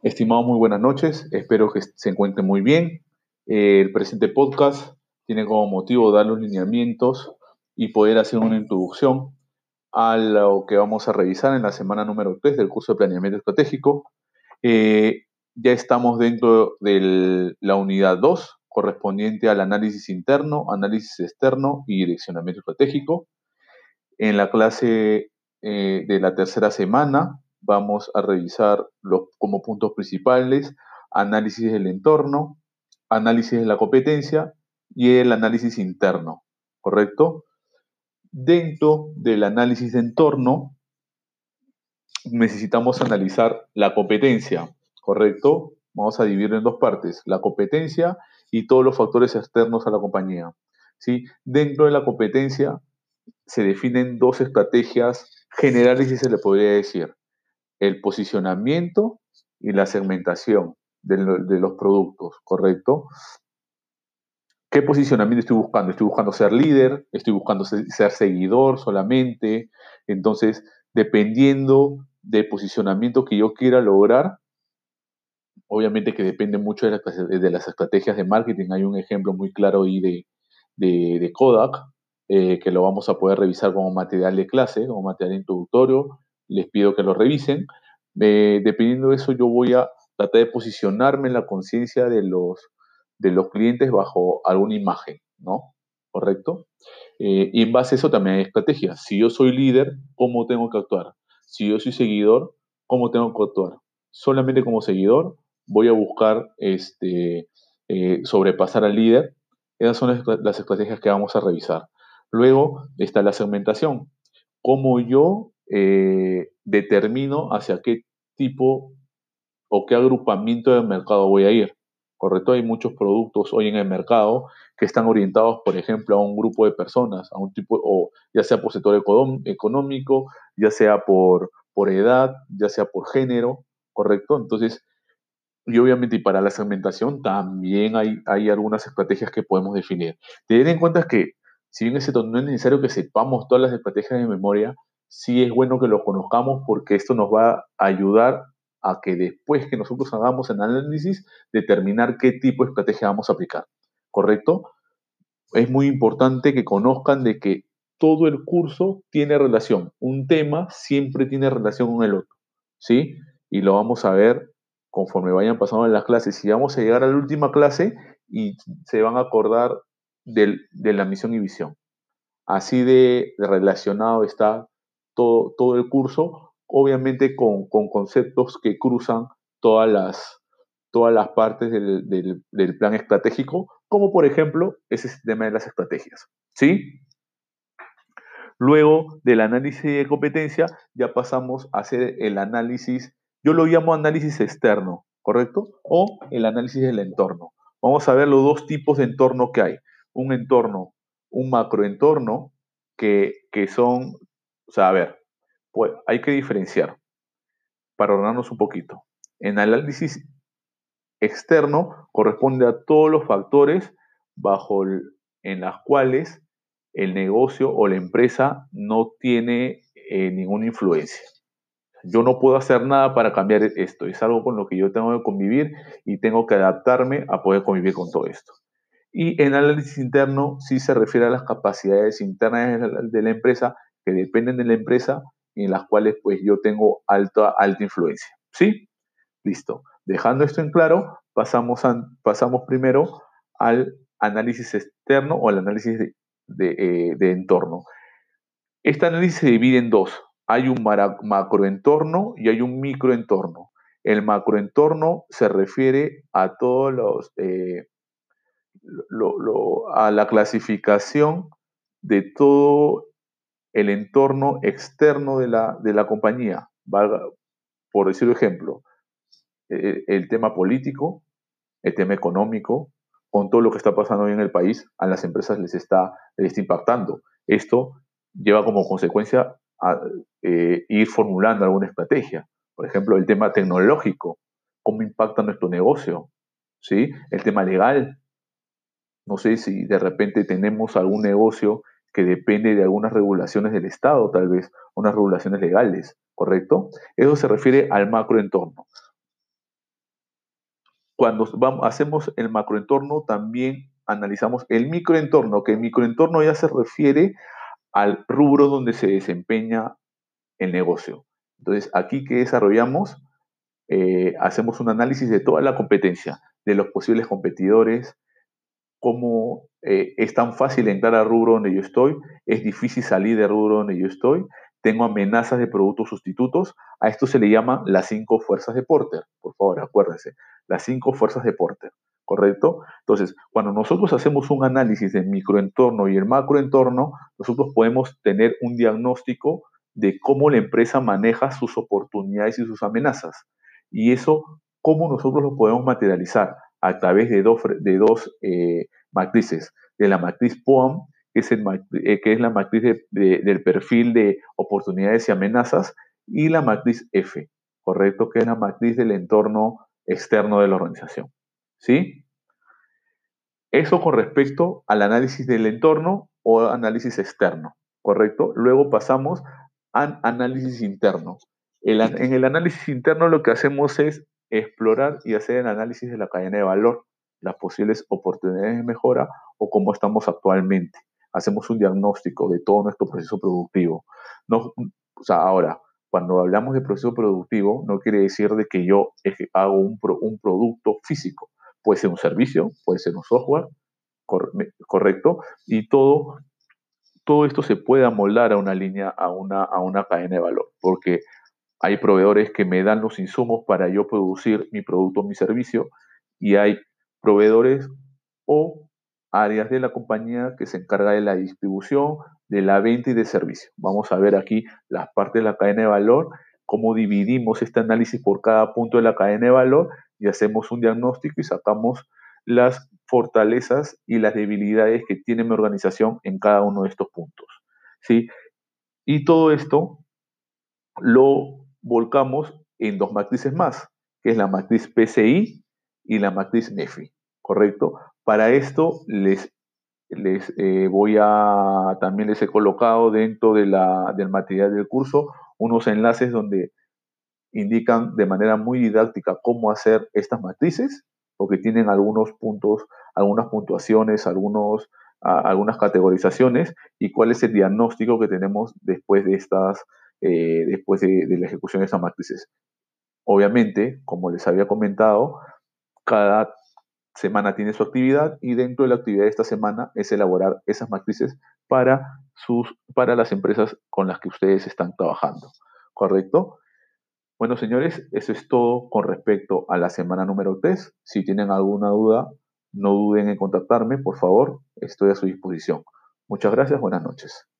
Estimados, muy buenas noches. Espero que se encuentren muy bien. Eh, el presente podcast tiene como motivo dar los lineamientos y poder hacer una introducción a lo que vamos a revisar en la semana número 3 del curso de planeamiento estratégico. Eh, ya estamos dentro de la unidad 2, correspondiente al análisis interno, análisis externo y direccionamiento estratégico. En la clase eh, de la tercera semana vamos a revisar los, como puntos principales análisis del entorno, análisis de la competencia y el análisis interno, ¿correcto? Dentro del análisis de entorno necesitamos analizar la competencia, ¿correcto? Vamos a dividirlo en dos partes, la competencia y todos los factores externos a la compañía. ¿sí? Dentro de la competencia se definen dos estrategias generales, si se le podría decir el posicionamiento y la segmentación de, los productos, ¿correcto? ¿Qué posicionamiento estoy buscando? Estoy buscando ser líder, estoy buscando ser seguidor solamente. Entonces, dependiendo del posicionamiento que yo quiera lograr, obviamente que depende mucho de, las estrategias de marketing. Hay un ejemplo muy claro ahí de, de, Kodak, eh, que lo vamos a poder revisar como material de clase, como material introductorio, les pido que lo revisen. Eh, dependiendo de eso, yo voy a tratar de posicionarme en la conciencia de los, de los clientes bajo alguna imagen, ¿no? ¿Correcto? Eh, y en base a eso también hay estrategias. Si yo soy líder, ¿cómo tengo que actuar? Si yo soy seguidor, ¿cómo tengo que actuar? Solamente como seguidor voy a buscar este, eh, sobrepasar al líder. Esas son las estrategias que vamos a revisar. Luego está la segmentación. Cómo yo eh, determino hacia qué tipo o qué agrupamiento de mercado voy a ir. ¿Correcto? Hay muchos productos hoy en el mercado que están orientados, por ejemplo, a un grupo de personas, a un tipo, o ya sea por sector económico, ya sea por, por edad, ya sea por género, ¿correcto? Entonces, y obviamente y para la segmentación también hay, hay algunas estrategias que podemos definir. Tener en cuenta que, si bien es no es necesario que sepamos todas las estrategias de memoria, sí es bueno que lo conozcamos porque esto nos va a ayudar a que después que nosotros hagamos el análisis, determinar qué tipo de estrategia vamos a aplicar. ¿Correcto? Es muy importante que conozcan de que todo el curso tiene relación. Un tema siempre tiene relación con el otro. ¿Sí? Y lo vamos a ver conforme vayan pasando en las clases. Y vamos a llegar a la última clase y se van a acordar de la misión y visión. Así de relacionado está todo, el curso, obviamente con, conceptos que cruzan todas las, todas las partes del, plan estratégico, como por ejemplo ese sistema de las estrategias. ¿Sí? Luego del análisis de competencia, ya pasamos a hacer el análisis, yo lo llamo análisis externo, ¿correcto? O el análisis del entorno. Vamos a ver los dos tipos de entorno que hay. Un entorno, un macroentorno, que, que son o sea, a ver, pues hay que diferenciar para ordenarnos un poquito. En análisis externo corresponde a todos los factores bajo en las cuales el negocio o la empresa no tiene eh, ninguna influencia. Yo no puedo hacer nada para cambiar esto. Es algo con lo que yo tengo que convivir y tengo que adaptarme a poder convivir con todo esto. Y en análisis interno sí se refiere a las capacidades internas de la empresa dependen de la empresa y en las cuales pues yo tengo alta, alta influencia. ¿Sí? Listo. Dejando esto en claro, pasamos, pasamos primero al análisis externo o al análisis de, de, eh, entorno. Este análisis se divide en dos. Hay un macroentorno y hay un microentorno. El macroentorno se refiere a todos los, eh, a la clasificación de todo el entorno externo de la, de la compañía, por decir ejemplo, e, e, el, tema político, el tema económico, con todo lo que está pasando hoy en el país, a las empresas les está, les está impactando. Esto lleva como consecuencia a eh, ir formulando alguna estrategia. Por ejemplo, el tema tecnológico, cómo impacta nuestro negocio, ¿sí? El tema legal. No sé si de repente tenemos algún negocio que depende de algunas regulaciones del Estado, tal vez, unas regulaciones legales, ¿correcto? Eso se refiere al macroentorno. cuando hacemos el macroentorno, también analizamos el microentorno, que el microentorno ya se refiere al rubro donde se desempeña el negocio. Entonces, aquí que desarrollamos, eh, hacemos un análisis de toda la competencia, de los posibles competidores, cómo eh, es tan fácil entrar al rubro donde yo estoy, es difícil salir del rubro donde yo estoy, tengo amenazas de productos sustitutos. A esto se le llama las cinco fuerzas de Porter. Por favor, acuérdense, las cinco fuerzas de Porter. ¿Correcto? Entonces, cuando nosotros hacemos un análisis del microentorno y el macroentorno, nosotros podemos tener un diagnóstico de cómo la empresa maneja sus oportunidades y sus amenazas. Y eso, cómo nosotros lo podemos materializar a través de dos, de dos eh, matrices, de la matriz POAM, que es, eh, que es la matriz del perfil de oportunidades y amenazas, y la matriz F, ¿correcto? Que es la matriz del entorno externo de la organización. ¿Sí? Eso con respecto al análisis del entorno o análisis externo, ¿correcto? Luego pasamos al análisis interno. en el análisis interno lo que hacemos es explorar y hacer el análisis de la cadena de valor, las posibles oportunidades de mejora o cómo estamos actualmente. Hacemos un diagnóstico de todo nuestro proceso productivo. No, o sea, ahora, cuando hablamos de proceso productivo, no quiere decir de que yo hago un, un producto físico. Puede ser un servicio, puede ser un software, correcto, y todo, todo esto se puede amoldar a una línea, a una, a una cadena de valor, porque hay proveedores que me dan los insumos para yo producir mi producto o mi servicio, y hay proveedores o áreas de la compañía que se encarga de la distribución, de la venta y de servicio. Vamos a ver aquí las partes de la cadena de valor, cómo dividimos este análisis por cada punto de la cadena de valor y hacemos un diagnóstico y sacamos las fortalezas y las debilidades que tiene mi organización en cada uno de estos puntos. ¿sí? Y todo esto lo volcamos en dos matrices más, que es la matriz PCI y la matriz MEFI, ¿correcto? Para esto les, les eh, voy a, también les he colocado dentro de la, del material del curso unos enlaces donde indican de manera muy didáctica cómo hacer estas matrices, porque tienen algunos puntos, algunas puntuaciones, algunos, algunas categorizaciones y cuál es el diagnóstico que tenemos después de estas, eh, después de, la ejecución de estas matrices. Obviamente, como les había comentado, cada semana tiene su actividad y dentro de la actividad de esta semana es elaborar esas matrices para, sus, para las empresas con las que ustedes están trabajando. ¿Correcto? Bueno, señores, eso es todo con respecto a la semana número 3. Si tienen alguna duda, no duden en contactarme, por favor, estoy a su disposición. Muchas gracias, buenas noches.